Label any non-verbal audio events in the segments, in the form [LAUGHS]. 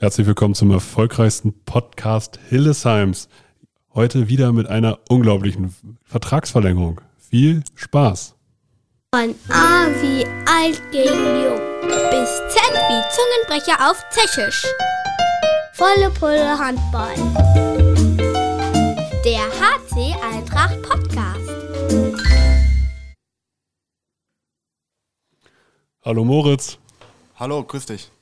Herzlich willkommen zum erfolgreichsten Podcast Hillesheims. Heute wieder mit einer unglaublichen Vertragsverlängerung. Viel Spaß. Von A wie alt gegen jung bis Z wie Zungenbrecher auf Tschechisch. Volle Pulle Handball. Der HC Eintracht Podcast. Hallo Moritz. Hallo, grüß dich.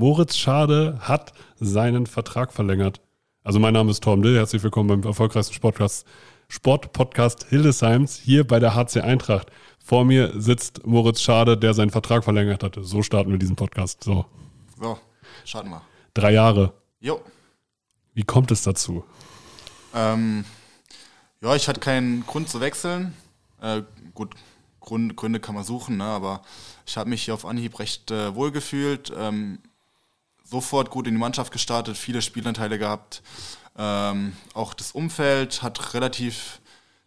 Moritz Schade hat seinen Vertrag verlängert. Also mein Name ist Torben Dill, herzlich willkommen beim erfolgreichsten Sportpodcast, Sportpodcast Hildesheims hier bei der HC Eintracht. Vor mir sitzt Moritz Schade, der seinen Vertrag verlängert hatte. So starten wir diesen Podcast. So, So, schauen wir. drei Jahre. Jo. Wie kommt es dazu? Ähm, ja, ich hatte keinen Grund zu wechseln. Äh, gut, Grund, Gründe kann man suchen, ne? aber ich habe mich hier auf Anhieb recht äh, wohl gefühlt. Ähm, sofort gut in die Mannschaft gestartet, viele Spielanteile gehabt. Ähm, auch das Umfeld hat relativ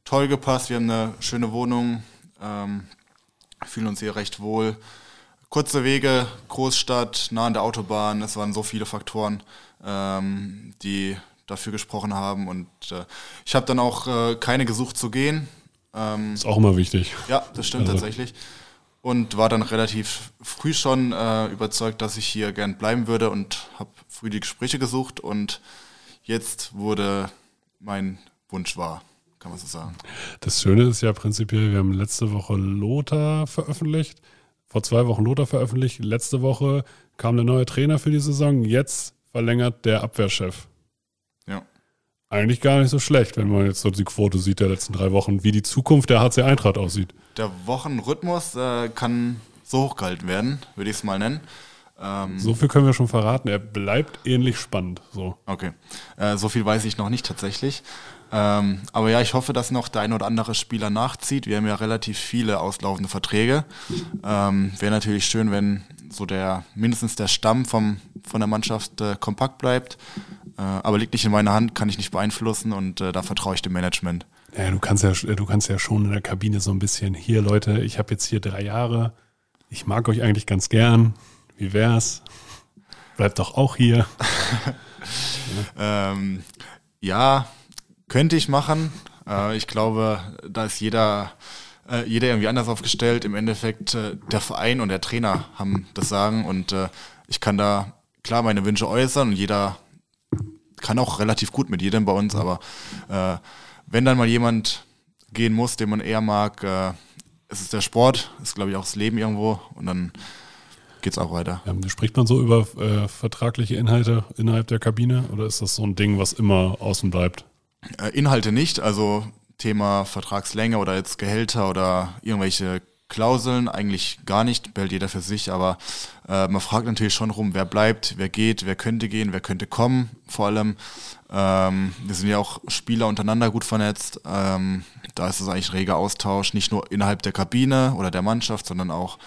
toll gepasst. Wir haben eine schöne Wohnung, ähm, fühlen uns hier recht wohl. Kurze Wege, Großstadt, nah an der Autobahn. Es waren so viele Faktoren, ähm, die dafür gesprochen haben. Und äh, ich habe dann auch äh, keine gesucht zu gehen. Ähm, Ist auch immer wichtig. ja, das stimmt Also- tatsächlich. Und war dann relativ früh schon äh, überzeugt, dass ich hier gern bleiben würde und habe früh die Gespräche gesucht. Und jetzt wurde mein Wunsch wahr, kann man so sagen. Das Schöne ist ja prinzipiell, wir haben letzte Woche Lothar veröffentlicht, vor zwei Wochen Lothar veröffentlicht, letzte Woche kam der neue Trainer für die Saison, jetzt verlängert der Abwehrchef. Eigentlich gar nicht so schlecht, wenn man jetzt so die Quote sieht der letzten drei Wochen, wie die Zukunft der HC Eintracht aussieht. Der Wochenrhythmus äh, kann so hochgehalten werden, würde ich es mal nennen. Ähm, So viel können wir schon verraten, er bleibt ähnlich spannend. So. Okay, äh, so viel weiß ich noch nicht tatsächlich. Ähm, aber ja, ich hoffe, dass noch der ein oder andere Spieler nachzieht. Wir haben ja relativ viele auslaufende Verträge. Ähm, Wäre natürlich schön, wenn so der mindestens der Stamm vom, von der Mannschaft äh, kompakt bleibt. Äh, aber liegt nicht in meiner Hand, kann ich nicht beeinflussen und äh, da vertraue ich dem Management. Ja, du kannst ja, du kannst ja schon in der Kabine so ein bisschen, hier Leute, ich habe jetzt hier drei Jahre, ich mag euch eigentlich ganz gern, wie wär's? Bleibt doch auch hier. [LAUGHS] Ähm, ja, könnte ich machen. Äh, ich glaube, da ist jeder, äh, jeder irgendwie anders aufgestellt. Im Endeffekt, äh, der Verein und der Trainer haben das Sagen und äh, ich kann da klar meine Wünsche äußern und jeder kann auch relativ gut mit jedem bei uns, aber äh, wenn dann mal jemand gehen muss, den man eher mag, äh, es ist der Sport, ist glaube ich auch das Leben irgendwo und dann geht's auch weiter. Ja, spricht man so über äh, vertragliche Inhalte innerhalb der Kabine oder ist das so ein Ding, was immer außen bleibt? Äh, Inhalte nicht, also Thema Vertragslänge oder jetzt Gehälter oder irgendwelche Klauseln eigentlich gar nicht, behält jeder für sich, aber äh, man fragt natürlich schon rum, wer bleibt, wer geht, wer könnte gehen, wer könnte kommen, vor allem. Ähm, wir sind ja auch Spieler untereinander gut vernetzt. Ähm, da ist es eigentlich reger Austausch, nicht nur innerhalb der Kabine oder der Mannschaft, sondern auch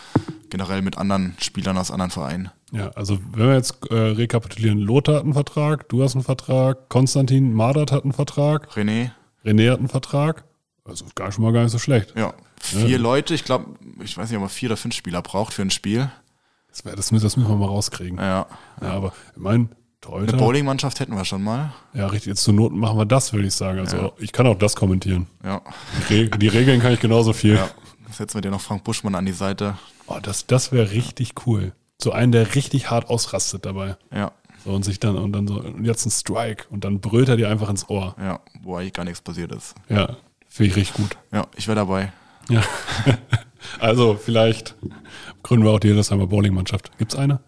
generell mit anderen Spielern aus anderen Vereinen. Ja, also wenn wir jetzt äh, rekapitulieren, Lothar hat einen Vertrag, du hast einen Vertrag, Konstantin Madert hat einen Vertrag, René, René hat einen Vertrag. Also gar schon mal gar nicht so schlecht. ja, vier Leute, ich glaube, ich weiß nicht, ob man vier oder fünf Spieler braucht für ein Spiel. Das, wär, das, das müssen wir mal rauskriegen. Ja, Ja, aber ich meine, Eine Torhüter. Bowling-Mannschaft hätten wir schon mal. Ja, richtig. Jetzt zur Not machen wir das, würde ich sagen. Also Ja. ich kann auch das kommentieren. Ja. Die, die Regeln kann ich genauso viel. ja. Setzen wir dir noch Frank Buschmann an die Seite. Oh, das das wäre richtig cool. So einen, der richtig hart ausrastet dabei. Ja, So, und sich dann, und dann so, und jetzt ein Strike. Und dann brüllt er dir einfach ins Ohr. ja, wo eigentlich gar nichts passiert ist. Ja, finde ich richtig gut. Ja, ich wäre dabei. Ja. [LAUGHS] also vielleicht gründen wir auch die Hildesheimer Bowling-Mannschaft. Gibt's eine?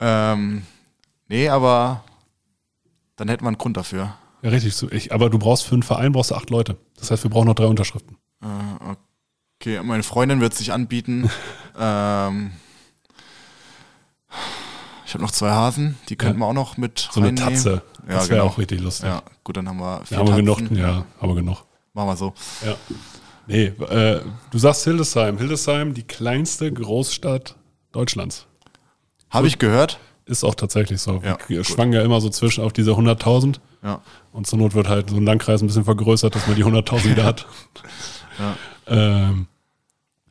Ähm, nee, aber dann hätten wir einen Grund dafür. Ja, richtig. Ich, aber du brauchst für einen Verein brauchst du acht Leute. Das heißt, wir brauchen noch drei Unterschriften. Äh, okay, meine Freundin wird sich anbieten. [LAUGHS] ähm, ich habe noch zwei Hasen, die könnten wir auch noch mit So eine reinnehmen. Tatze. Ja, Das wäre genau. auch richtig lustig. Ja, gut, dann haben wir Ja, vier haben wir genug. Ja, haben wir genug. Machen wir so. Ja. Nee, äh, du sagst Hildesheim. Hildesheim, die kleinste Großstadt Deutschlands. Habe ich gehört. Ist auch tatsächlich so. Ja, Wir schwangen ja immer so zwischen auf diese 100.000 Ja, und zur Not wird halt so ein Landkreis ein bisschen vergrößert, dass man die 100.000 wieder [LAUGHS] hat. ja. Ähm,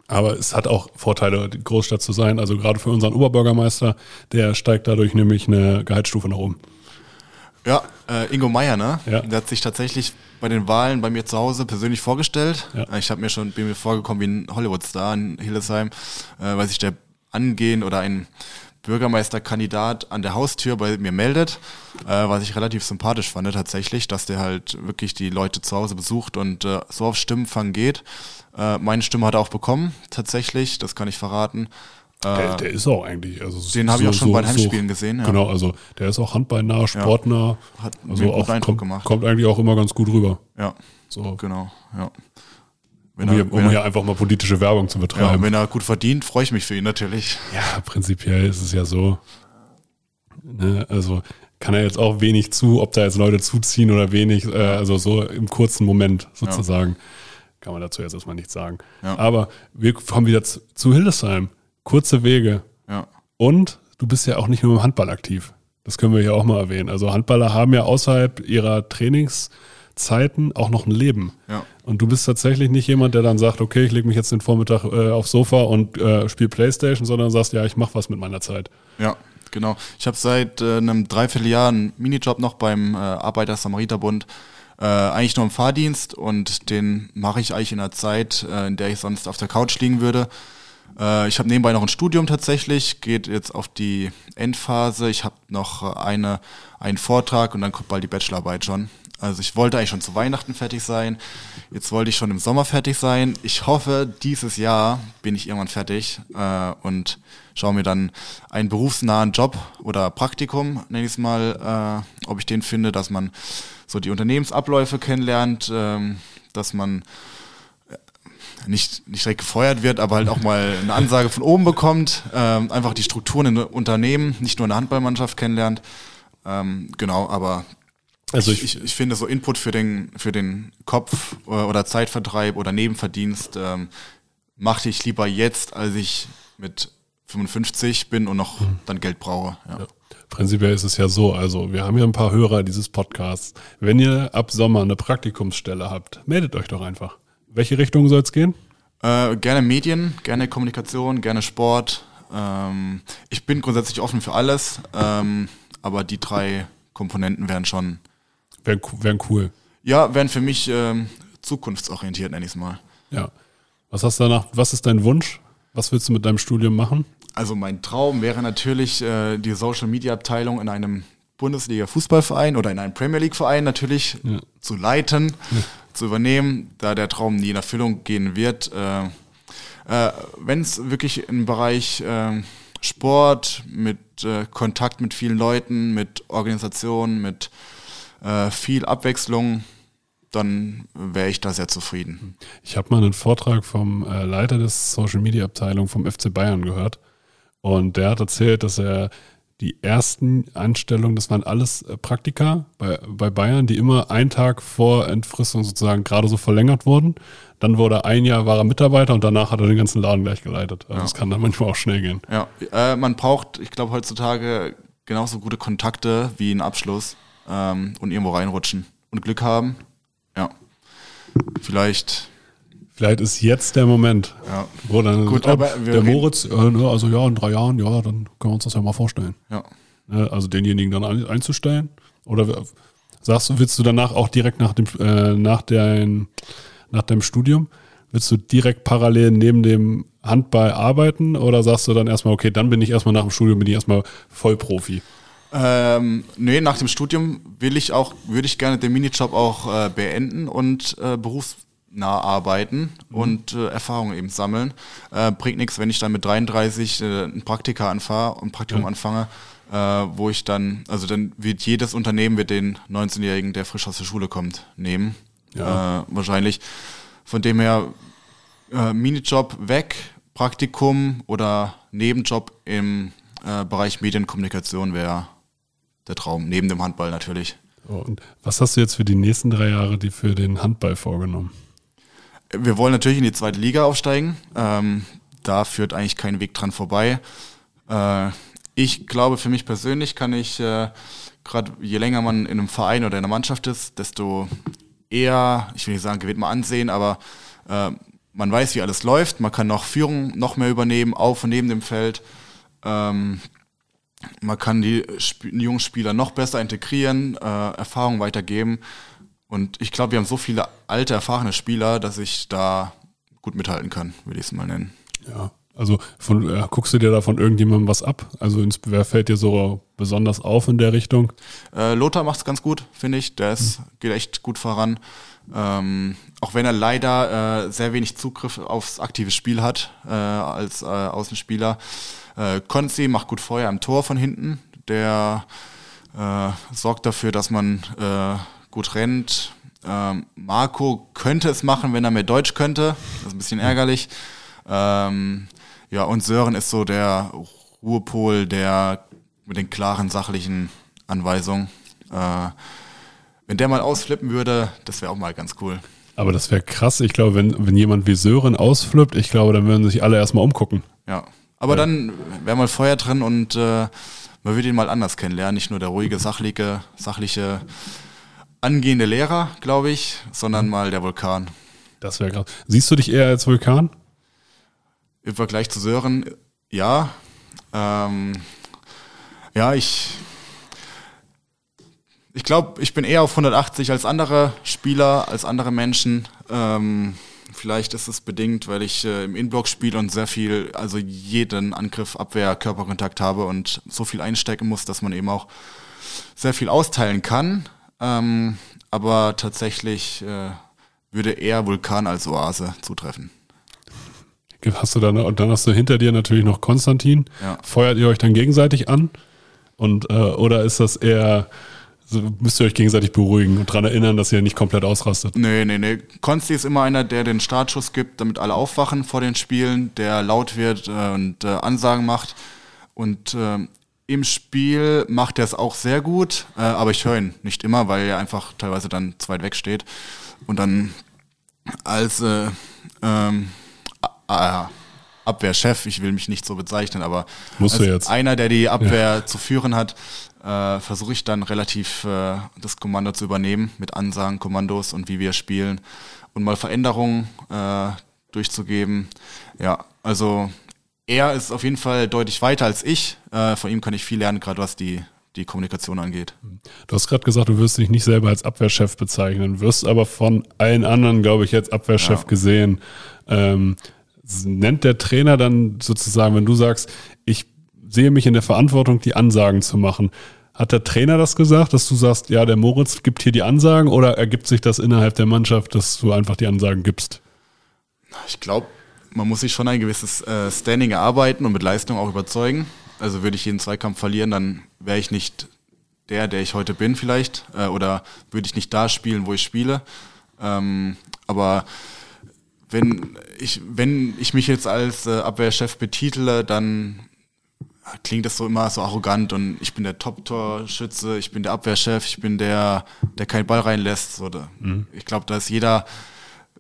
Aber es hat auch Vorteile, die Großstadt zu sein. Also gerade für unseren Oberbürgermeister, der steigt dadurch nämlich eine Gehaltsstufe nach oben. Ja, äh, Ingo Meier, ne? Ja. Der hat sich tatsächlich bei den Wahlen bei mir zu Hause persönlich vorgestellt. Ja. Ich habe mir schon bin mir vorgekommen wie ein Hollywood-Star in Hildesheim, äh, weil sich der angehen oder ein Bürgermeisterkandidat an der Haustür bei mir meldet, äh, was ich relativ sympathisch fand tatsächlich, dass der halt wirklich die Leute zu Hause besucht und äh, so auf Stimmenfang geht. Äh, meine Stimme hat er auch bekommen, tatsächlich, das kann ich verraten. Der, Äh, der ist auch eigentlich. Also den habe ich auch schon bei den Heimspielen gesehen, ja. Genau, also der ist auch handballnah, sportnah. Hat mir also auch Eindruck kommt, gemacht. kommt eigentlich auch immer ganz gut rüber. ja, So, genau, ja. Wenn um, er, hier, um er- hier einfach mal politische Werbung zu Ja, betreiben. wenn er gut verdient, freue ich mich für ihn natürlich. Ja, prinzipiell ist es ja so. Ne, also kann er jetzt auch wenig zu, ob da jetzt Leute zuziehen oder wenig, äh, also so im kurzen Moment sozusagen, kann man dazu jetzt erstmal nichts sagen. Ja. Aber wir kommen wieder zu, zu Hildesheim. Kurze Wege. Ja, Und du bist ja auch nicht nur im Handball aktiv. Das können wir hier auch mal erwähnen. Also Handballer haben ja außerhalb ihrer Trainingszeiten auch noch ein Leben. ja, Und du bist tatsächlich nicht jemand, der dann sagt, okay, ich lege mich jetzt den Vormittag äh, aufs Sofa und äh, spiele Playstation, sondern sagst, ja, ich mache was mit meiner Zeit. ja, genau. Ich habe seit äh, einem Dreivierteljahr einen Minijob noch beim äh, Arbeiter-Samariter-Bund. Äh, eigentlich nur im Fahrdienst und den mache ich eigentlich in einer Zeit, äh, in der ich sonst auf der Couch liegen würde. Äh, ich habe nebenbei noch ein Studium tatsächlich, geht jetzt auf die Endphase. Ich habe noch äh, eine, einen Vortrag und dann kommt bald die Bachelorarbeit schon. Also ich wollte eigentlich schon zu Weihnachten fertig sein. Jetzt wollte ich schon im Sommer fertig sein. Ich hoffe, dieses Jahr bin ich irgendwann fertig äh, und schaue mir dann einen berufsnahen Job oder Praktikum, nenne ich es mal, äh, ob ich den finde, dass man so die Unternehmensabläufe kennenlernt, ähm, dass man nicht, nicht direkt gefeuert wird, aber halt auch mal eine Ansage von oben bekommt, ähm, einfach die Strukturen in Unternehmen, nicht nur in der Handballmannschaft kennenlernt. Ähm, genau, aber Also ich, ich, ich finde so Input für den, für den Kopf äh, oder Zeitvertreib oder Nebenverdienst ähm, machte ich lieber jetzt, als ich mit 55 bin und noch dann Geld brauche. Ja. Prinzipiell ist es ja so, also wir haben ja ein paar Hörer dieses Podcasts. Wenn ihr ab Sommer eine Praktikumsstelle habt, meldet euch doch einfach. Welche Richtung soll es gehen? Äh, gerne Medien, gerne Kommunikation, gerne Sport. Ähm, ich bin grundsätzlich offen für alles, ähm, aber die drei Komponenten wären schon, Wären wär cool. ja, wären für mich ähm, zukunftsorientiert, nenne ich es mal. Ja. Was hast du danach, was ist dein Wunsch? Was willst du mit deinem Studium machen? Also mein Traum wäre natürlich äh, die Social Media Abteilung in einem Bundesliga Fußballverein oder in einem Premier League Verein natürlich zu leiten, zu übernehmen, da der Traum nie in Erfüllung gehen wird. Äh, äh, Wenn es wirklich im Bereich äh, Sport mit äh, Kontakt mit vielen Leuten, mit Organisation, mit äh, viel Abwechslung, dann wäre ich da sehr zufrieden. Ich habe mal einen Vortrag vom äh, Leiter des Social Media Abteilung vom FC Bayern gehört. Und der hat erzählt, dass er die ersten Anstellungen, das waren alles äh, Praktika bei, bei Bayern, die immer einen Tag vor Entfristung sozusagen gerade so verlängert wurden. Dann wurde ein Jahr war er Mitarbeiter und danach hat er den ganzen Laden gleich geleitet. Also das kann dann manchmal auch schnell gehen. Ja, äh, man braucht, ich glaube, heutzutage genauso gute Kontakte wie einen Abschluss ähm, und irgendwo reinrutschen und Glück haben. Ja. Vielleicht, Vielleicht ist jetzt der Moment, ja. wo dann Gut, aber wir der Moritz, äh, ne, also ja, in drei Jahren, ja, dann können wir uns das ja mal vorstellen. Ja. Ne, also denjenigen dann ein, einzustellen? Oder sagst du, willst du danach auch direkt nach dem, äh, nach, dein, nach deinem Studium, willst du direkt parallel neben dem Handball arbeiten oder sagst du dann erstmal, okay, dann bin ich erstmal nach dem Studium, bin ich erstmal Vollprofi? Ähm, nee, nach dem Studium will ich auch, würde ich gerne den Minijob auch äh, beenden und äh, berufsnah arbeiten und äh, Erfahrungen eben sammeln. Äh, bringt nichts, wenn ich dann mit 33 äh, ein Praktika anfahre und ein Praktikum anfange, äh, wo ich dann, also dann wird jedes Unternehmen wird den 19-Jährigen, der frisch aus der Schule kommt, nehmen. Ja. Äh, wahrscheinlich. Von dem her äh, Minijob weg, Praktikum oder Nebenjob im äh, Bereich Medienkommunikation wäre der Traum, neben dem Handball natürlich. So, und was hast du jetzt für die nächsten drei Jahre die für den Handball vorgenommen? Wir wollen natürlich in die zweite Liga aufsteigen. Ähm, da führt eigentlich kein Weg dran vorbei. Äh, ich glaube, für mich persönlich kann ich, äh, gerade je länger man in einem Verein oder in einer Mannschaft ist, desto eher, ich will nicht sagen, gewinnt man Ansehen, aber äh, man weiß, wie alles läuft, man kann noch Führung noch mehr übernehmen, auf und neben dem Feld. Ähm, man kann die, Sp jungen Spieler noch besser integrieren, äh, Erfahrung weitergeben. Und ich glaube, wir haben so viele alte, erfahrene Spieler, dass ich da gut mithalten kann, würde ich es mal nennen. Ja, also von, äh, guckst du dir da von irgendjemandem was ab? Also ins, wer fällt dir so besonders auf in der Richtung? Äh, Lothar macht es ganz gut, finde ich. Der ist, mhm. geht echt gut voran. Ähm, auch wenn er leider äh, sehr wenig Zugriff aufs aktive Spiel hat äh, als äh, Außenspieler. Äh, Konzi macht gut Feuer am Tor von hinten. Der äh, sorgt dafür, dass man äh, gut rennt. Ähm, Marco könnte es machen, wenn er mehr Deutsch könnte. Das ist ein bisschen ärgerlich. Ähm, ja, und Sören ist so der Ruhepol, der mit den klaren sachlichen Anweisungen. Äh, wenn der mal ausflippen würde, das wäre auch mal ganz cool. Aber das wäre krass. Ich glaube, wenn, wenn jemand wie Sören ausflippt, ich glaube, dann würden sich alle erstmal umgucken. Ja. Aber ja. dann wäre mal Feuer drin und äh, man würde ihn mal anders kennenlernen. Nicht nur der ruhige, sachliche, sachliche, angehende Lehrer, glaube ich, sondern mhm. mal der Vulkan. Das wäre krass. Siehst du dich eher als Vulkan? Im Vergleich zu Sören, ja. Ähm, ja, ich ich glaube, ich bin eher auf 180 als andere Spieler, als andere Menschen. Ähm, vielleicht ist es bedingt, weil ich äh, im Inblock spiele und sehr viel, also jeden Angriff, Abwehr, Körperkontakt habe und so viel einstecken muss, dass man eben auch sehr viel austeilen kann. Ähm, aber tatsächlich äh, würde eher Vulkan als Oase zutreffen. Hast du dann, und dann hast du hinter dir natürlich noch Konstantin. Ja. Feuert ihr euch dann gegenseitig an? Und, äh, oder ist das eher, also müsst ihr euch gegenseitig beruhigen und daran erinnern, dass ihr nicht komplett ausrastet. Nee, nee, nee. Konsti ist immer einer, der den Startschuss gibt, damit alle aufwachen vor den Spielen, der laut wird äh, und äh, Ansagen macht. Und äh, im Spiel macht er es auch sehr gut, äh, aber ich höre ihn nicht immer, weil er einfach teilweise dann zu weit weg steht. Und dann als äh, ähm, Abwehrchef, ich will mich nicht so bezeichnen, aber Musst als einer, der die Abwehr ja. zu führen hat, äh, versuche ich dann relativ äh, das Kommando zu übernehmen mit Ansagen, Kommandos und wie wir spielen und mal Veränderungen äh, durchzugeben. Ja, also er ist auf jeden Fall deutlich weiter als ich. Äh, von ihm kann ich viel lernen, gerade was die, die Kommunikation angeht. Du hast gerade gesagt, du wirst dich nicht selber als Abwehrchef bezeichnen, wirst aber von allen anderen, glaube ich, jetzt Abwehrchef ja. gesehen. Ähm, nennt der Trainer dann sozusagen, wenn du sagst, ich sehe mich in der Verantwortung, die Ansagen zu machen. Hat der Trainer das gesagt, dass du sagst, ja, der Moritz gibt hier die Ansagen oder ergibt sich das innerhalb der Mannschaft, dass du einfach die Ansagen gibst? Ich glaube, man muss sich schon ein gewisses äh, Standing erarbeiten und mit Leistung auch überzeugen. Also würde ich jeden Zweikampf verlieren, dann wäre ich nicht der, der ich heute bin vielleicht. Äh, oder würde ich nicht da spielen, wo ich spiele. Ähm, aber wenn ich, wenn ich mich jetzt als äh, Abwehrchef betitele, dann klingt das so immer so arrogant und ich bin der Top-Torschütze, ich bin der Abwehrchef, ich bin der, der keinen Ball reinlässt. Oder mhm. Ich glaube, dass jeder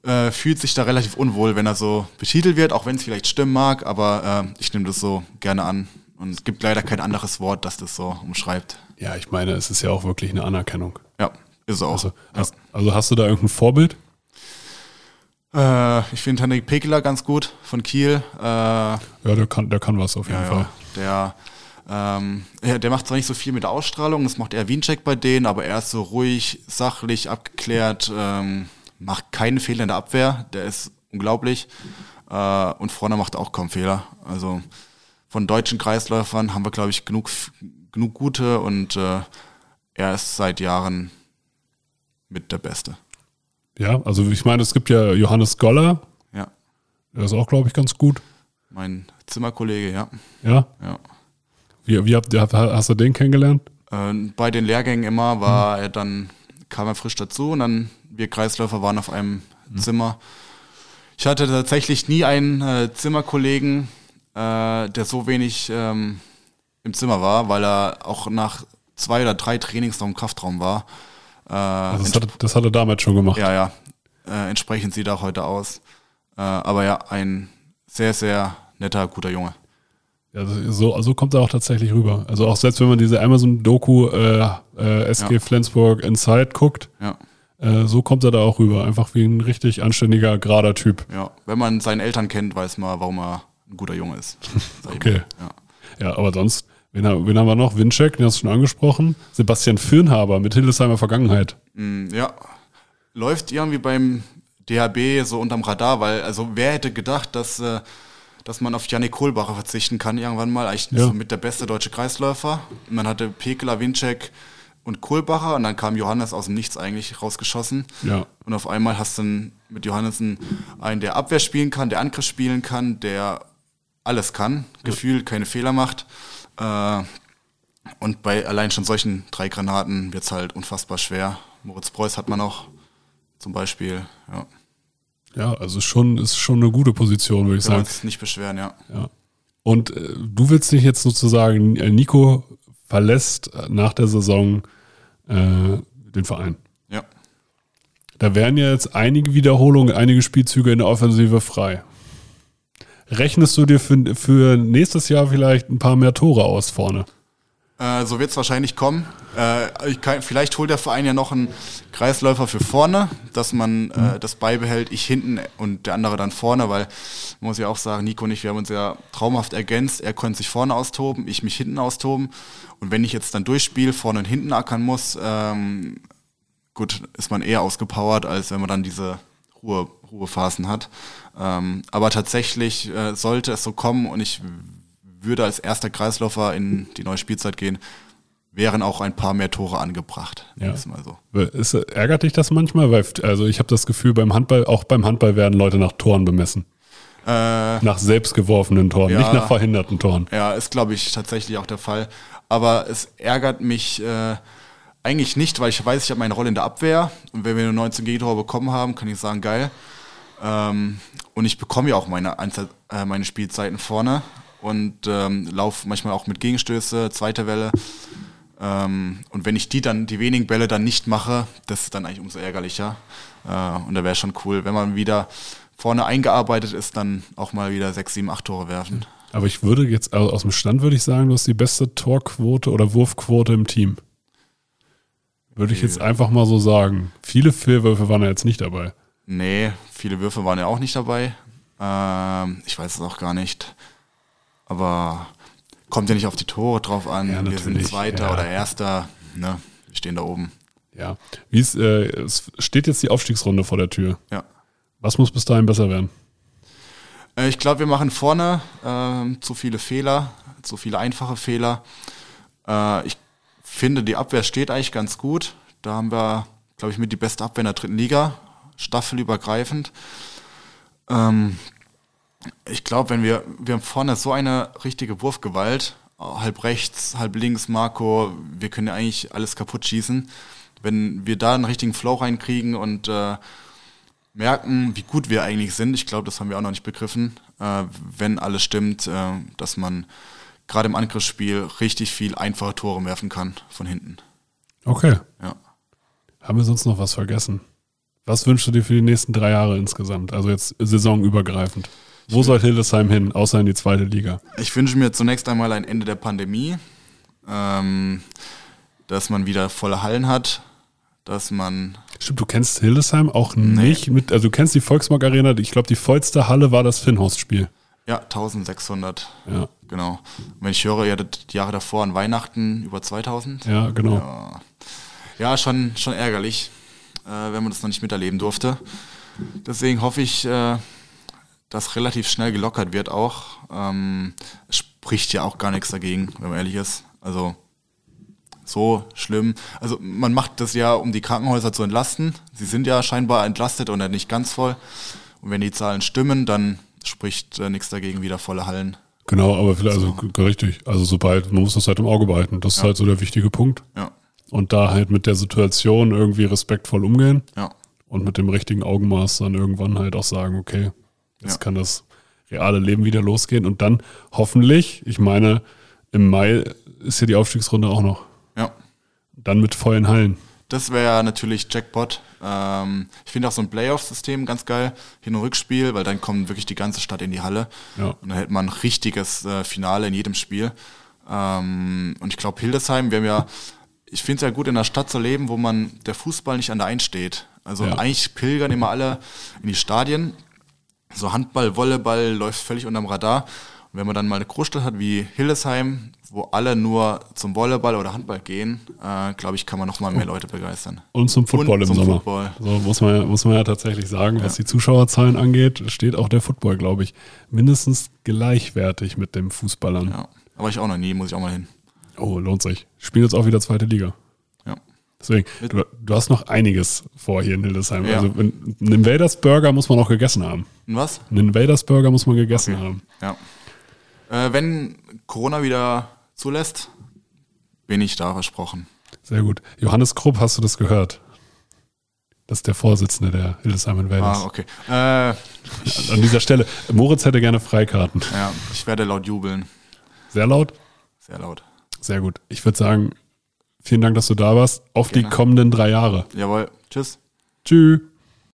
äh, fühlt sich da relativ unwohl, wenn er so betitelt wird, auch wenn es vielleicht stimmen mag, aber äh, ich nehme das so gerne an. Und es gibt leider kein anderes Wort, das das so umschreibt. Ja, ich meine, es ist ja auch wirklich eine Anerkennung. Ja, ist es auch. Also hast, also hast du da irgendein Vorbild? Äh, ich finde Henrik Pekeler ganz gut von Kiel. Äh, ja, der kann, der kann was auf jeden ja, Fall. Ja, der, ähm, der macht zwar nicht so viel mit der Ausstrahlung, das macht eher Wiencheck bei denen, aber er ist so ruhig, sachlich, abgeklärt, ähm, macht keinen Fehler in der Abwehr, der ist unglaublich. Äh, und vorne macht auch kaum Fehler. Also von deutschen Kreisläufern haben wir, glaube ich, genug, genug gute und äh, er ist seit Jahren mit der Beste. Ja, also ich meine, es gibt ja Johannes Goller. Ja. Der ist auch, glaube ich, ganz gut. Mein Zimmerkollege, ja. Ja? Ja. Wie, wie habt, hast du den kennengelernt? Äh, bei den Lehrgängen immer war hm. er dann, kam er frisch dazu und dann wir Kreisläufer waren auf einem hm. Zimmer. Ich hatte tatsächlich nie einen äh, Zimmerkollegen, äh, der so wenig ähm, im Zimmer war, weil er auch nach zwei oder drei Trainings noch im Kraftraum war. Äh, also das, hat, das hat er damals schon gemacht. Ja, ja. Äh, entsprechend sieht er auch heute aus. Äh, aber ja, ein sehr, sehr netter, guter Junge. Ja, so, so kommt er auch tatsächlich rüber. Also auch selbst wenn man diese Amazon-Doku äh, SG ja. Flensburg Inside guckt, ja. Äh, so kommt er da auch rüber. Einfach wie ein richtig anständiger, gerader Typ. Ja, wenn man seine Eltern kennt, weiß man, warum er ein guter Junge ist. [LAUGHS] Okay. Ja. Ja, aber sonst, wen, wen haben wir noch? Winczek, den hast du schon angesprochen. Sebastian Fürnhaber mit Hildesheimer Vergangenheit. Mm, Ja, läuft irgendwie beim DHB so unterm Radar, weil, also wer hätte gedacht, dass, äh, dass man auf Janik Kohlbacher verzichten kann irgendwann mal, eigentlich Ja. so mit der beste deutsche Kreisläufer. Man hatte Pekeler, Winczek und Kohlbacher und dann kam Johannes aus dem Nichts eigentlich rausgeschossen. Ja. Und auf einmal hast du dann mit Johannessen einen, der Abwehr spielen kann, der Angriff spielen kann, der alles kann, gefühlt keine Fehler macht. Äh, und bei allein schon solchen drei Granaten wird's halt unfassbar schwer. Moritz Preuß hat man noch zum Beispiel. Ja. Ja, also schon, ist schon eine gute Position, würde ich Kann sagen. uns nicht beschweren, ja. Ja. Und äh, du willst dich jetzt sozusagen, äh, Nico verlässt äh, nach der Saison äh, den Verein. Ja. Da wären ja jetzt einige Wiederholungen, einige Spielzüge in der Offensive frei. Rechnest du dir für, für nächstes Jahr vielleicht ein paar mehr Tore aus vorne? Äh, so wird's wahrscheinlich kommen. Äh, kann, vielleicht holt der Verein ja noch einen Kreisläufer für vorne, dass man äh, das beibehält, ich hinten und der andere dann vorne, weil man muss ja auch sagen, Nico und ich, wir haben uns ja traumhaft ergänzt. Er konnte sich vorne austoben, ich mich hinten austoben. Und wenn ich jetzt dann durchspiele, vorne und hinten ackern muss, ähm, gut, ist man eher ausgepowert, als wenn man dann diese Ruhe, Ruhephasen hat. Ähm, aber tatsächlich äh, sollte es so kommen und ich würde als erster Kreisläufer in die neue Spielzeit gehen, wären auch ein paar mehr Tore angebracht. Ja. Mal so. Ist, ärgert dich das manchmal? Weil, also ich habe das Gefühl, beim Handball, auch beim Handball werden Leute nach Toren bemessen. Äh, Nach selbstgeworfenen Toren, Ja. nicht nach verhinderten Toren. ja, ist glaube ich tatsächlich auch der Fall. Aber es ärgert mich äh, eigentlich nicht, weil ich weiß, ich habe meine Rolle in der Abwehr und wenn wir nur 19 Gegentore bekommen haben, kann ich sagen, geil. Ähm, und ich bekomme ja auch meine, Einzel äh, meine Spielzeiten vorne und ähm, laufe manchmal auch mit Gegenstöße, zweite Welle. Ähm, und wenn ich die dann, die wenigen Bälle dann nicht mache, das ist dann eigentlich umso ärgerlicher. Äh, und da wäre schon cool, wenn man wieder vorne eingearbeitet ist, dann auch mal wieder sechs, sieben, acht Tore werfen. Aber ich würde jetzt, also aus dem Stand würde ich sagen, du hast die beste Torquote oder Wurfquote im Team. Würde ich jetzt einfach mal so sagen. Viele Fehlwürfe waren ja jetzt nicht dabei. Nee, viele Würfe waren ja auch nicht dabei. Ähm, ich weiß es auch gar nicht. Aber kommt ja nicht auf die Tore drauf an. Ja, wir sind Zweiter ja. oder Erster. Ne? Wir stehen da oben. Ja. Wie ist, äh, es steht jetzt die Aufstiegsrunde vor der Tür. Ja. Was muss bis dahin besser werden? Äh, Ich glaube, wir machen vorne ähm, zu viele Fehler, zu viele einfache Fehler. Äh, ich finde, die Abwehr steht eigentlich ganz gut. Da haben wir, glaube ich, mit die beste Abwehr in der dritten Liga, staffelübergreifend. Ähm, ich glaube, wenn wir, wir haben vorne so eine richtige Wurfgewalt, halb rechts, halb links, Marco, wir können ja eigentlich alles kaputt schießen. Wenn wir da einen richtigen Flow reinkriegen und äh, merken, wie gut wir eigentlich sind. Ich glaube, das haben wir auch noch nicht begriffen, äh, wenn alles stimmt, äh, dass man gerade im Angriffsspiel richtig viel einfache Tore werfen kann von hinten. Okay. Ja. Haben wir sonst noch was vergessen? Was wünschst du dir für die nächsten drei Jahre insgesamt? Also jetzt saisonübergreifend. Wo soll Hildesheim hin, außer in die zweite Liga? Ich wünsche mir zunächst einmal ein Ende der Pandemie, ähm, dass man wieder volle Hallen hat, dass man Stimmt, du kennst Hildesheim auch nicht mit, also du kennst die Volksmark Arena, ich glaube, die vollste Halle war das Finnhorst-Spiel. ja 1600 Ja, genau. Und wenn ich höre, ihr hattet die Jahre davor an Weihnachten über 2000. ja, genau. Ja, ja schon, schon ärgerlich, äh, wenn man das noch nicht miterleben durfte. Deswegen hoffe ich, äh, dass relativ schnell gelockert wird auch. Ähm, spricht ja auch gar nichts dagegen, wenn man ehrlich ist. Also so schlimm. Also man macht das ja, um die Krankenhäuser zu entlasten. Sie sind ja scheinbar entlastet oder nicht ganz voll. Und wenn die Zahlen stimmen, dann spricht äh, nichts dagegen, wieder volle Hallen. Genau, aber vielleicht, also richtig. Also sobald, man muss das halt im Auge behalten. Das ist halt so der wichtige Punkt. Ja, Und da halt mit der Situation irgendwie respektvoll umgehen ja, und mit dem richtigen Augenmaß dann irgendwann halt auch sagen, okay, jetzt Ja. kann das reale Leben wieder losgehen. Und dann hoffentlich, ich meine, im Mai ist hier die Aufstiegsrunde auch noch. ja. Dann mit vollen Hallen. Das wäre natürlich Jackpot. Ähm, ich finde auch so ein Playoff-System ganz geil. Hin- und Rückspiel, weil dann kommt wirklich die ganze Stadt in die Halle. Ja. Und dann hätte man ein richtiges äh, Finale in jedem Spiel. Ähm, und ich glaube, Hildesheim, wir haben ja, ich finde es ja gut, in einer Stadt zu leben, wo man der Fußball nicht an der Eins steht. Also Ja. eigentlich pilgern immer alle in die Stadien. So Handball, Volleyball läuft völlig unterm Radar. Und wenn man dann mal eine Großstadt hat wie Hildesheim, wo alle nur zum Volleyball oder Handball gehen, äh, glaube ich, kann man noch mal mehr Leute begeistern. Und zum Football Und im Sommer. Football. So muss man, ja- muss man ja tatsächlich sagen, was die Zuschauerzahlen angeht, steht auch der Football, glaube ich, mindestens gleichwertig mit dem Fußballern. Ja. Aber ich auch noch nie, muss ich auch mal hin. Oh, lohnt sich. Spielen jetzt auch wieder zweite Liga. Deswegen, du, du hast noch einiges vor hier in Hildesheim. Ja. Also einen Invaders Burger muss man auch gegessen haben. Und was? Einen Invaders Burger muss man gegessen haben. Ja. Äh, wenn Corona wieder zulässt, bin ich da versprochen. Sehr gut. Johannes Krupp, hast du das gehört? Das ist der Vorsitzende der Hildesheim Invaders. Ah, okay. Äh, An dieser Stelle, Moritz hätte gerne Freikarten. ja, ich werde laut jubeln. Sehr laut? Sehr laut. Sehr gut. Ich würde sagen, vielen Dank, dass du da warst. Auf die Gerne. kommenden drei Jahre. Jawohl. Tschüss. Tschüss.